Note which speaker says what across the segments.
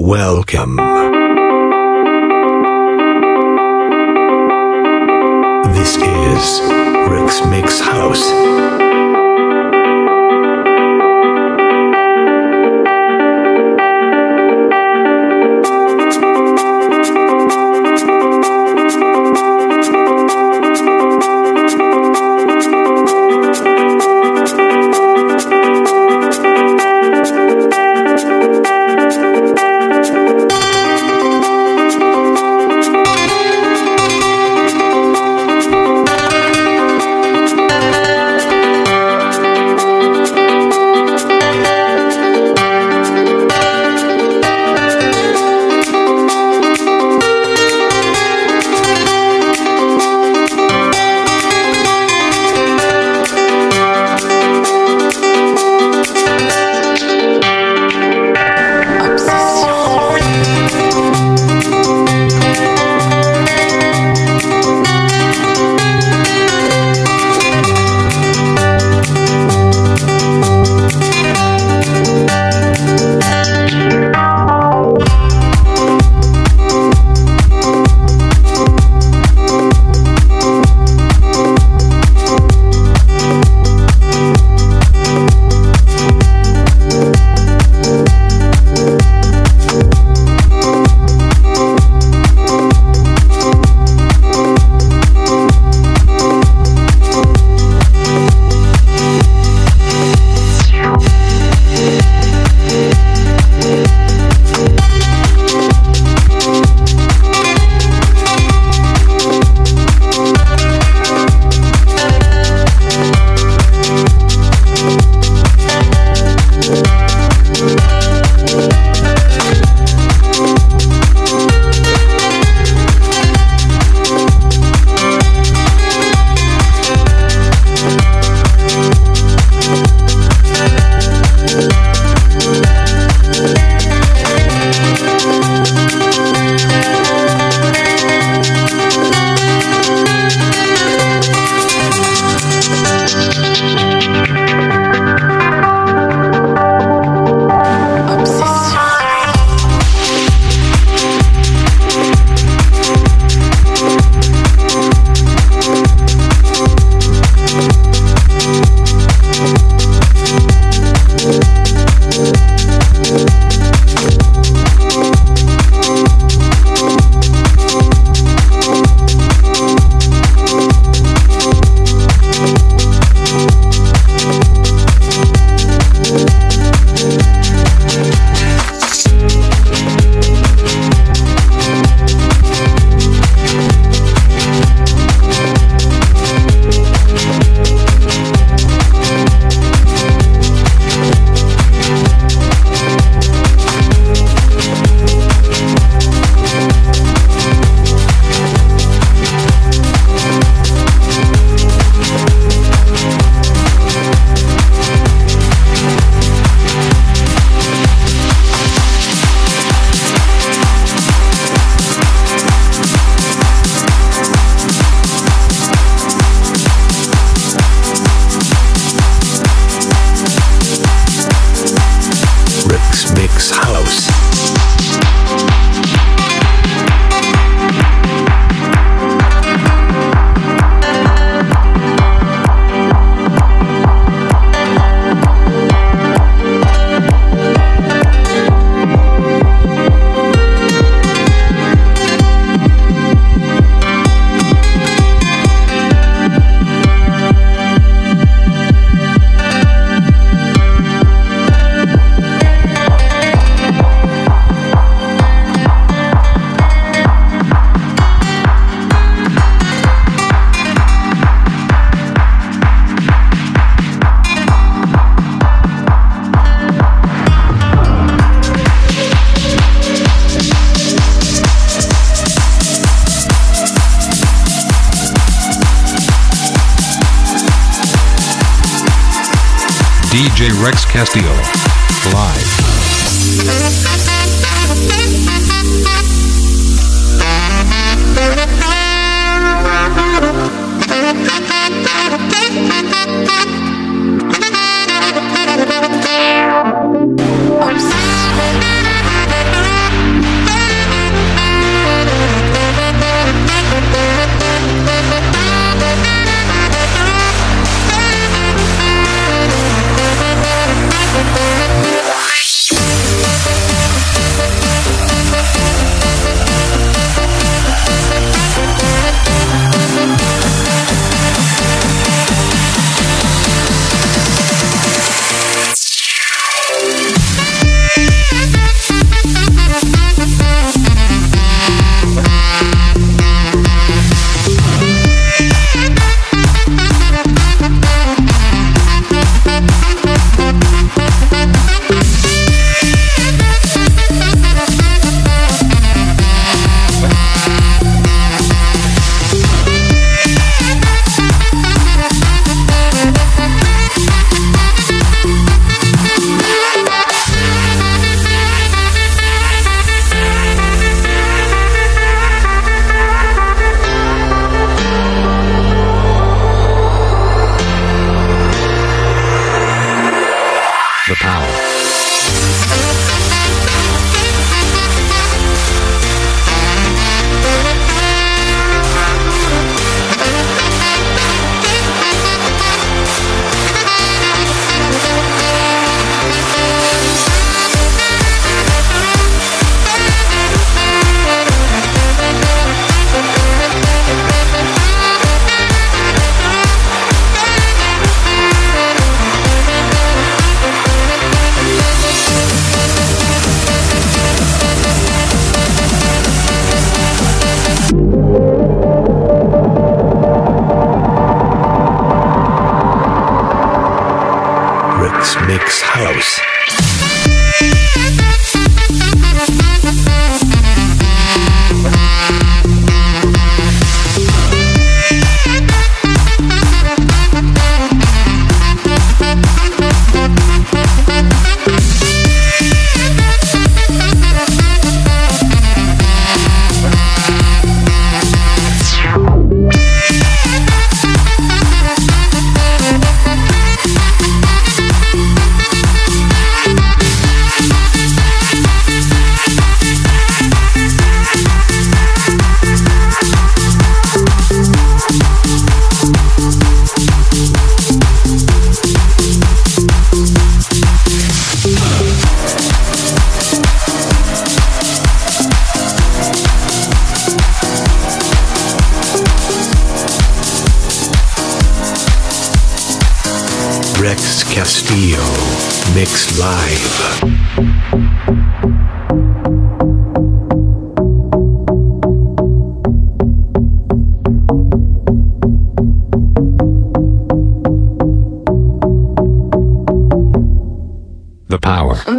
Speaker 1: Welcome. This is Rick's Mix House.
Speaker 2: Castillo.
Speaker 1: Mix House. Castillo, mixed live.
Speaker 2: The power.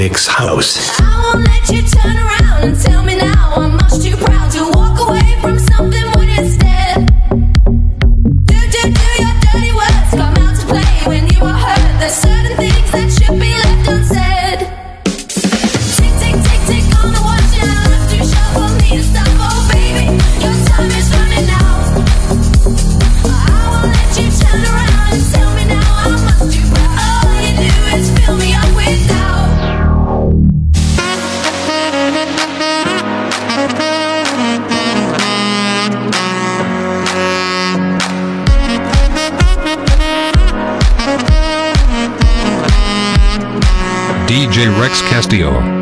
Speaker 1: Mix House.
Speaker 3: I won't let you turn around and tell me now I must you proud.
Speaker 2: Castillo.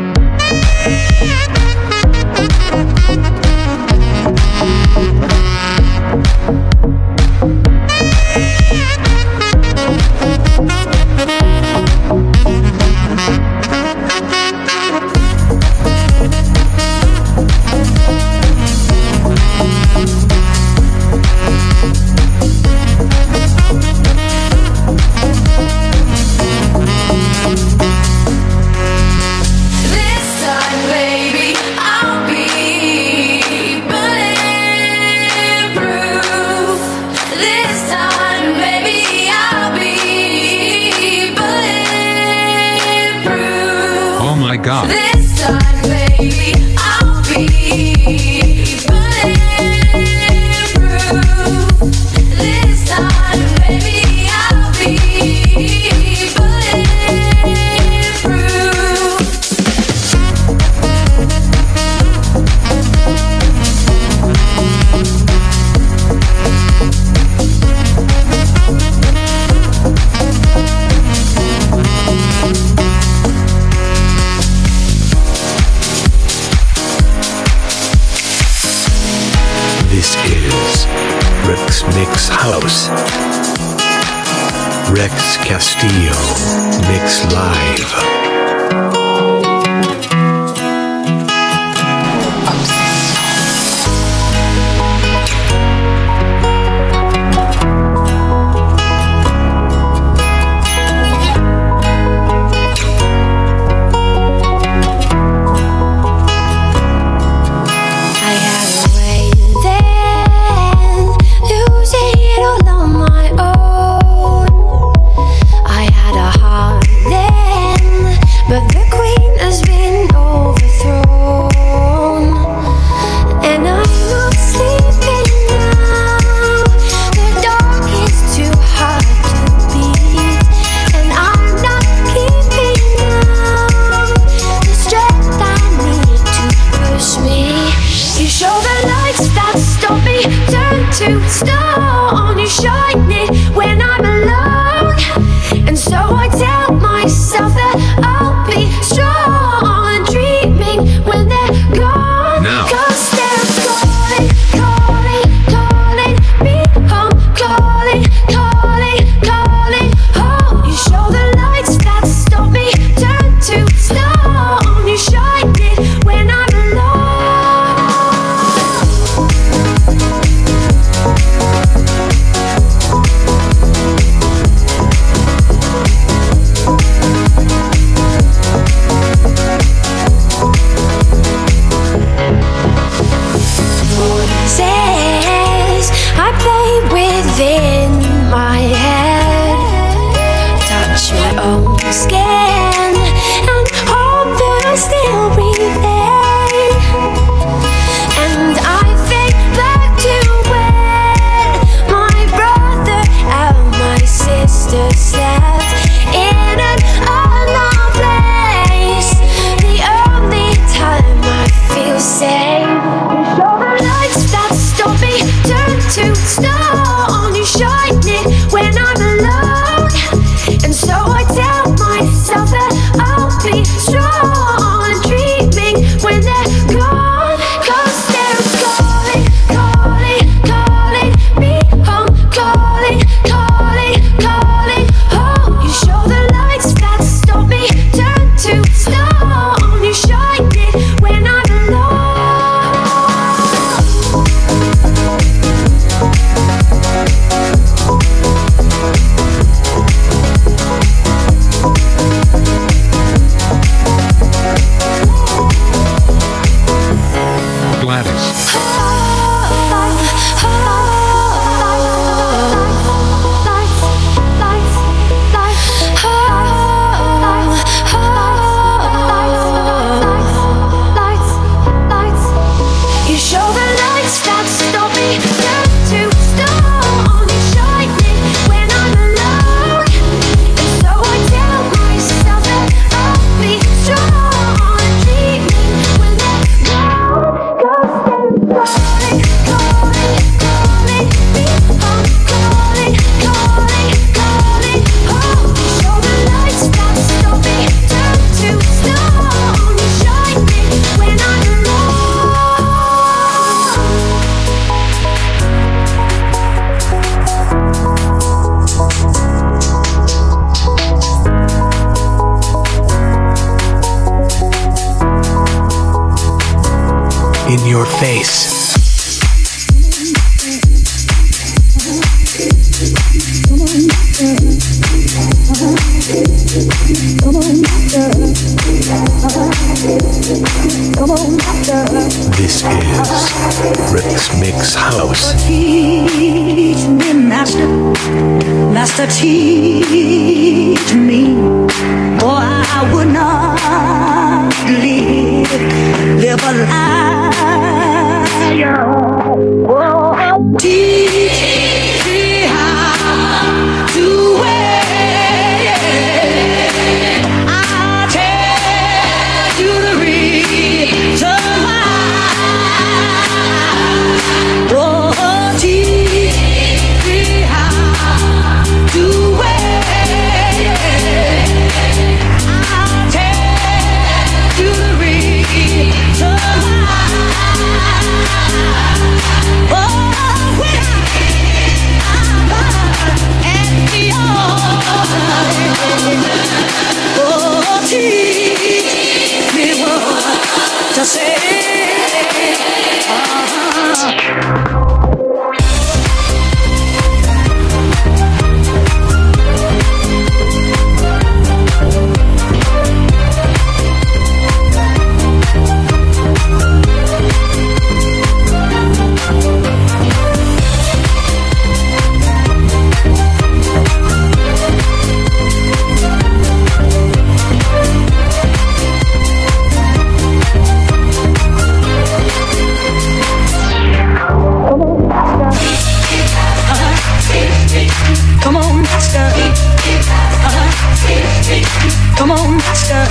Speaker 3: Come on,
Speaker 1: uh-huh.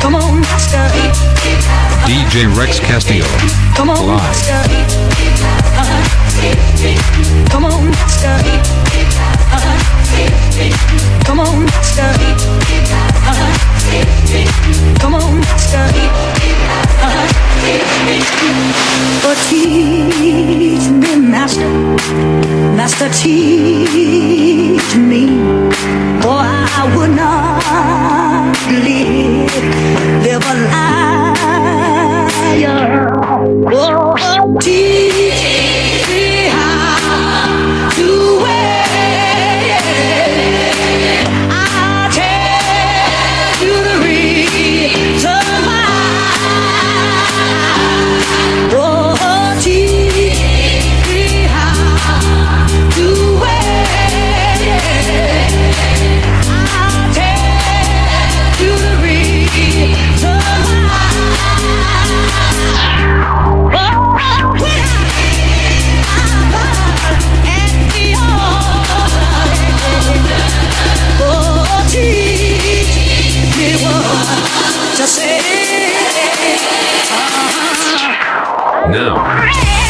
Speaker 4: Come on, master.
Speaker 3: DJ Rex Castillo.
Speaker 4: Come on,
Speaker 3: live.
Speaker 4: Uh-huh. Come on, master. Uh-huh. Come on, master. Come on, master. Oh, teach me, Master, Master, teach me, or I would not live, live a liar. Oh, teach
Speaker 3: now.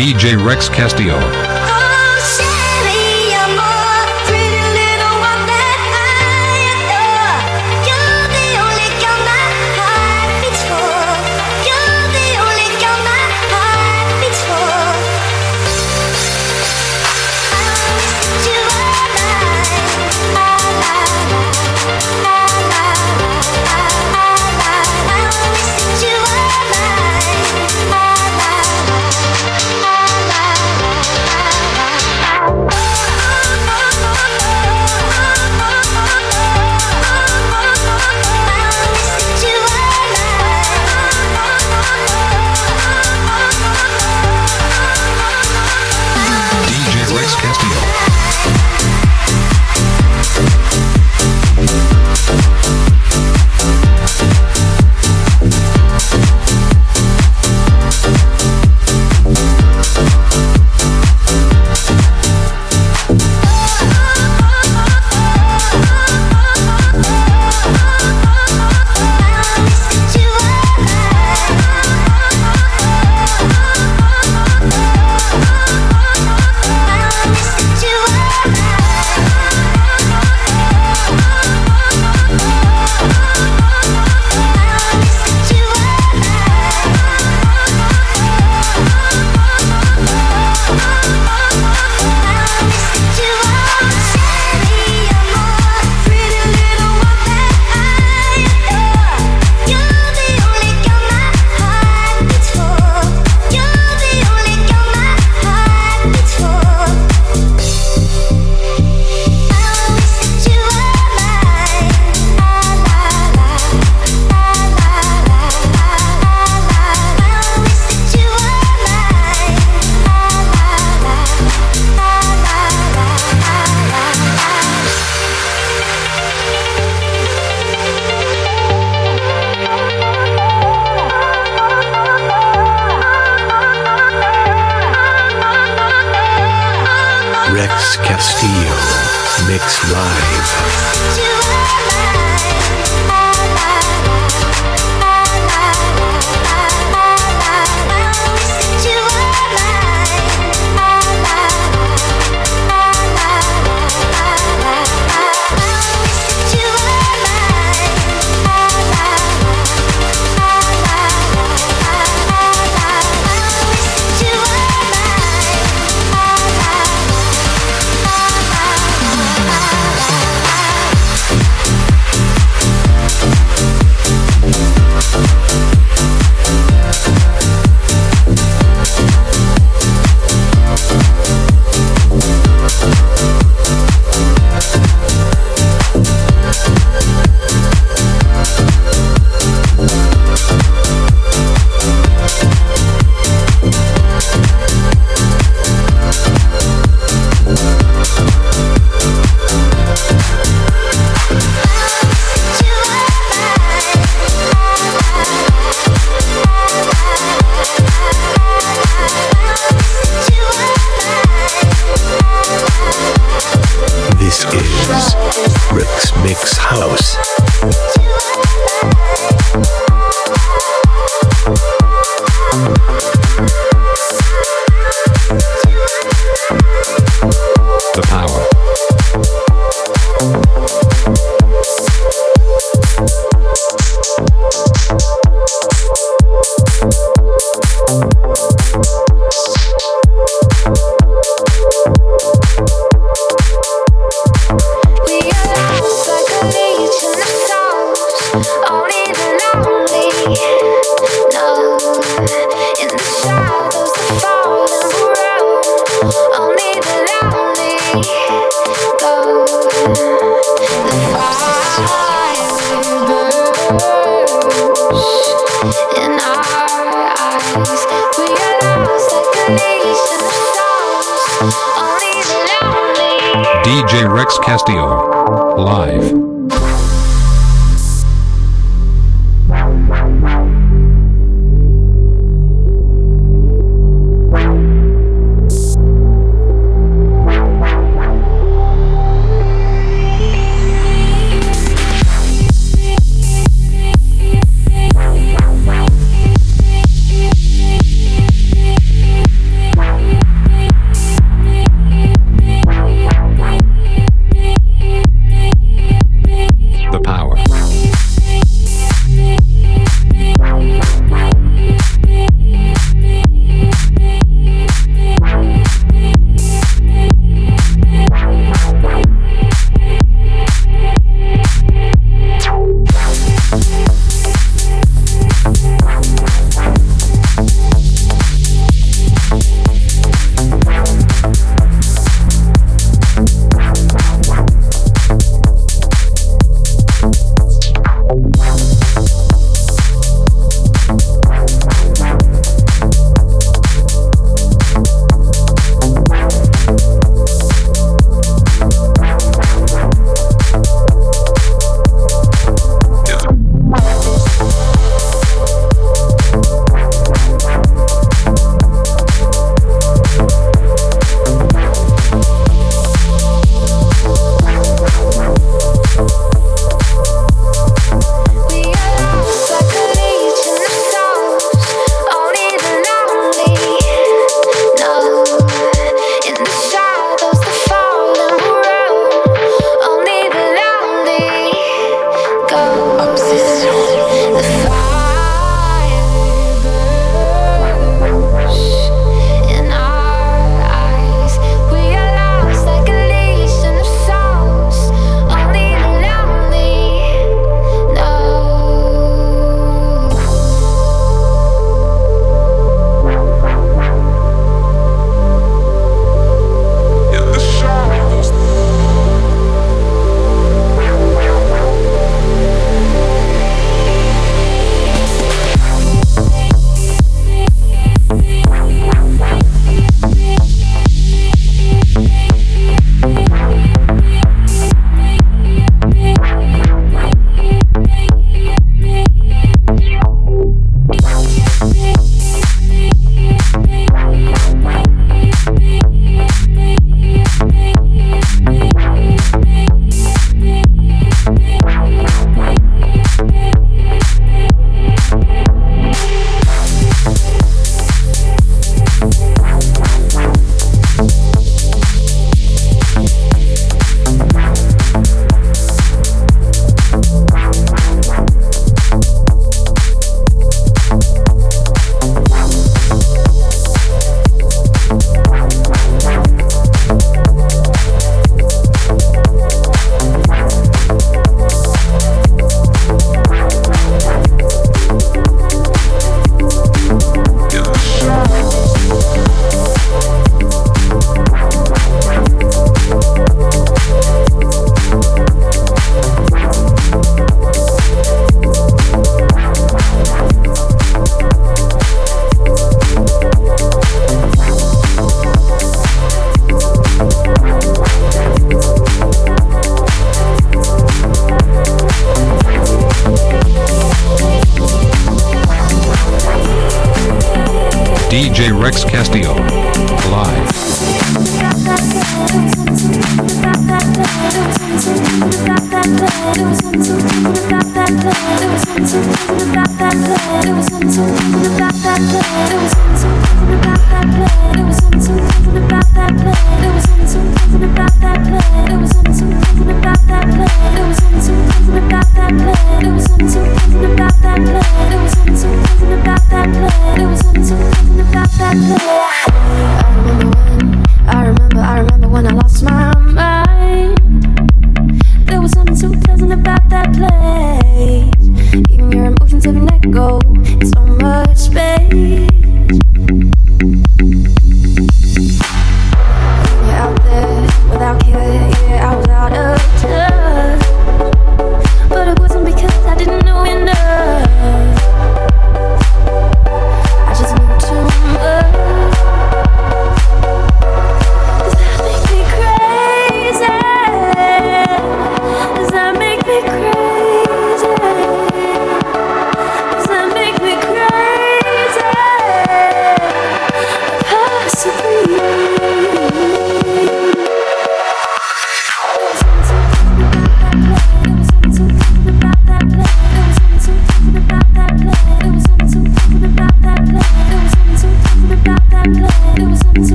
Speaker 3: DJ Rex Castillo. Mix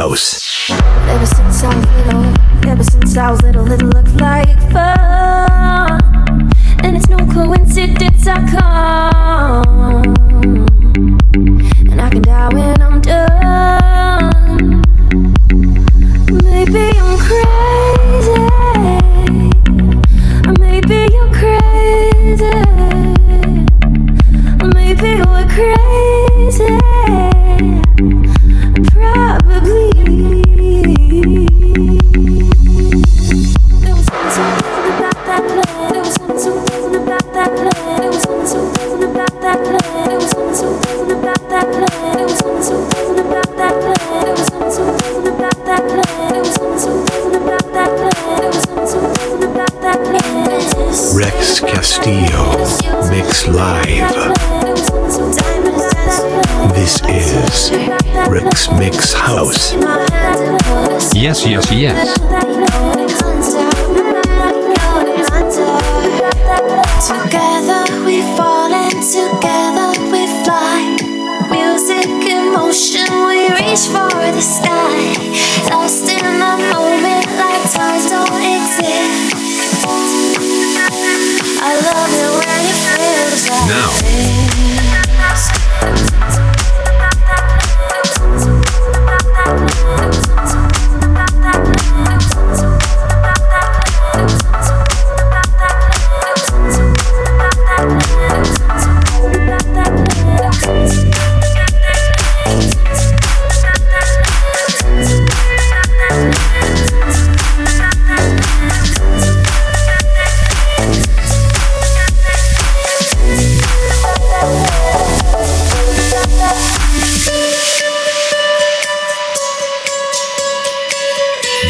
Speaker 3: house.
Speaker 5: yes, yes.
Speaker 3: Together we fall and together we fly. Music we reach for the sky. Lost in moment like don't exist. I love it when it feels like
Speaker 5: now.
Speaker 3: This.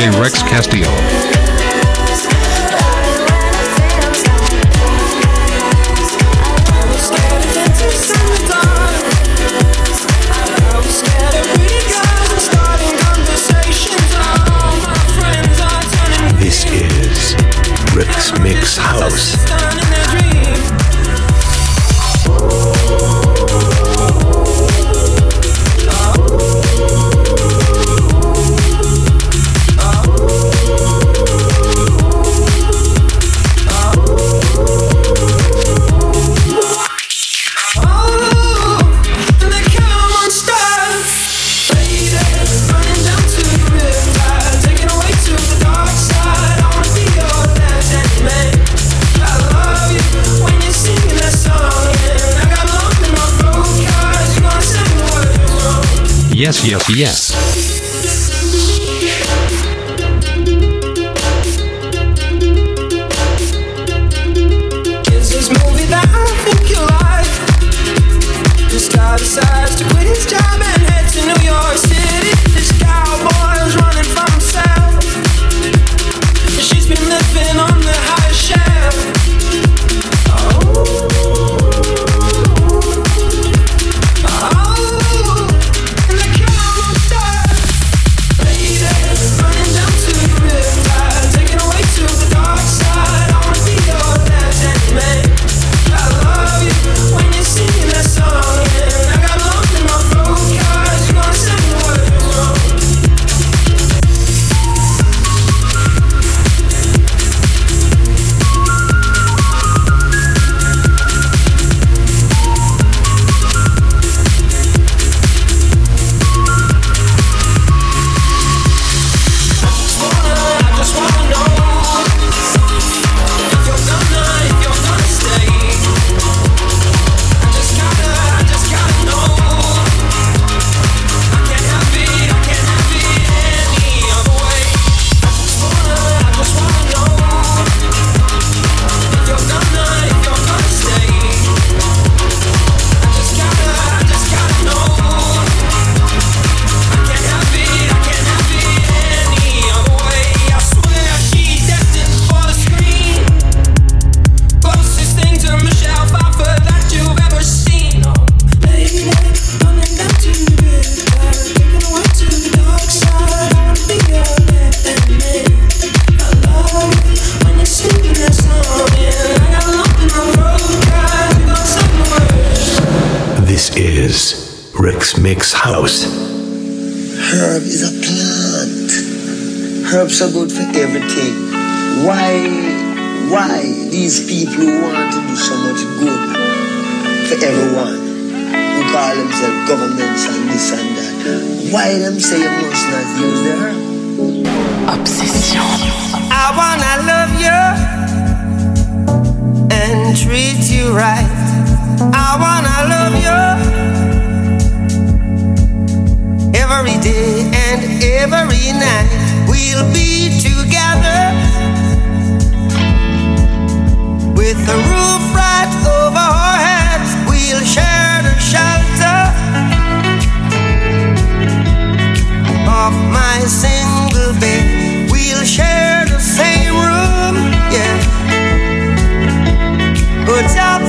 Speaker 5: DJ Rex Castillo. Yes, yes,
Speaker 6: treat you right. I wanna love you
Speaker 7: every day and every night. We'll be together with a roof right over our heads. We'll share the shelter of my single bed. We'll share. good time.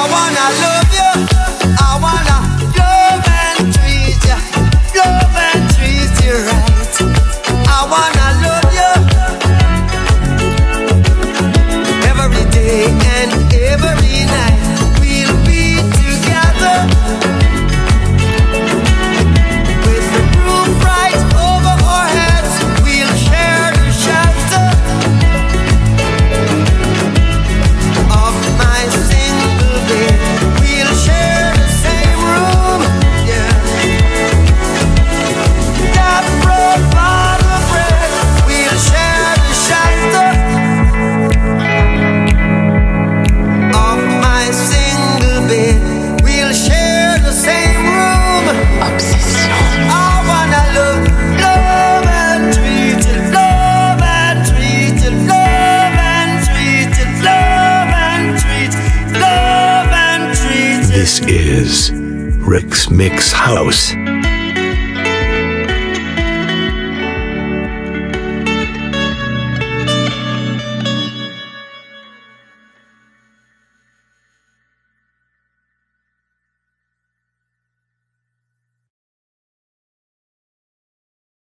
Speaker 7: I wanna love you.
Speaker 1: Mix House.